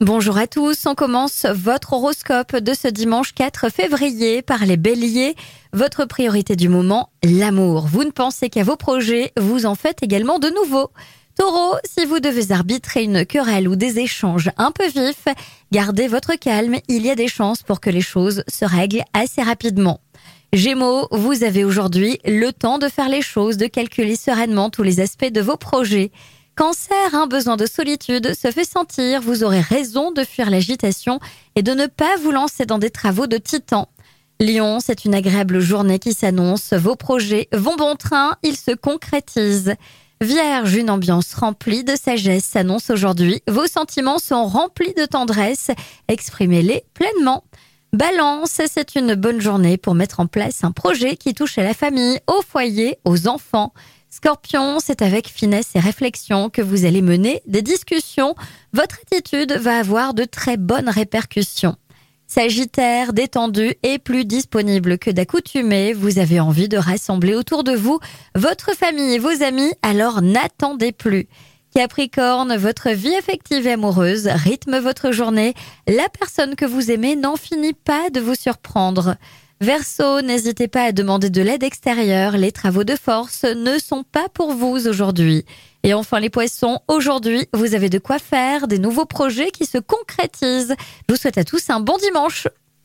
Bonjour à tous, on commence votre horoscope de ce dimanche 4 février par les béliers. Votre priorité du moment, l'amour. Vous ne pensez qu'à vos projets, vous en faites également de nouveaux. Taureau, si vous devez arbitrer une querelle ou des échanges un peu vifs, gardez votre calme, il y a des chances pour que les choses se règlent assez rapidement. Gémeaux, vous avez aujourd'hui le temps de faire les choses, de calculer sereinement tous les aspects de vos projets. Cancer, un besoin de solitude se fait sentir, vous aurez raison de fuir l'agitation et de ne pas vous lancer dans des travaux de titan. Lion, c'est une agréable journée qui s'annonce, vos projets vont bon train, ils se concrétisent. Vierge, une ambiance remplie de sagesse s'annonce aujourd'hui, vos sentiments sont remplis de tendresse, exprimez-les pleinement. Balance, c'est une bonne journée pour mettre en place un projet qui touche à la famille, au foyer, aux enfants. Scorpion, c'est avec finesse et réflexion que vous allez mener des discussions. Votre attitude va avoir de très bonnes répercussions. Sagittaire, détendu et plus disponible que d'accoutumée, vous avez envie de rassembler autour de vous votre famille et vos amis, alors n'attendez plus. Capricorne, votre vie affective et amoureuse rythme votre journée. La personne que vous aimez n'en finit pas de vous surprendre. Verseau, n'hésitez pas à demander de l'aide extérieure. Les travaux de force ne sont pas pour vous aujourd'hui. Et enfin les poissons, aujourd'hui, vous avez de quoi faire, des nouveaux projets qui se concrétisent. Je vous souhaite à tous un bon dimanche.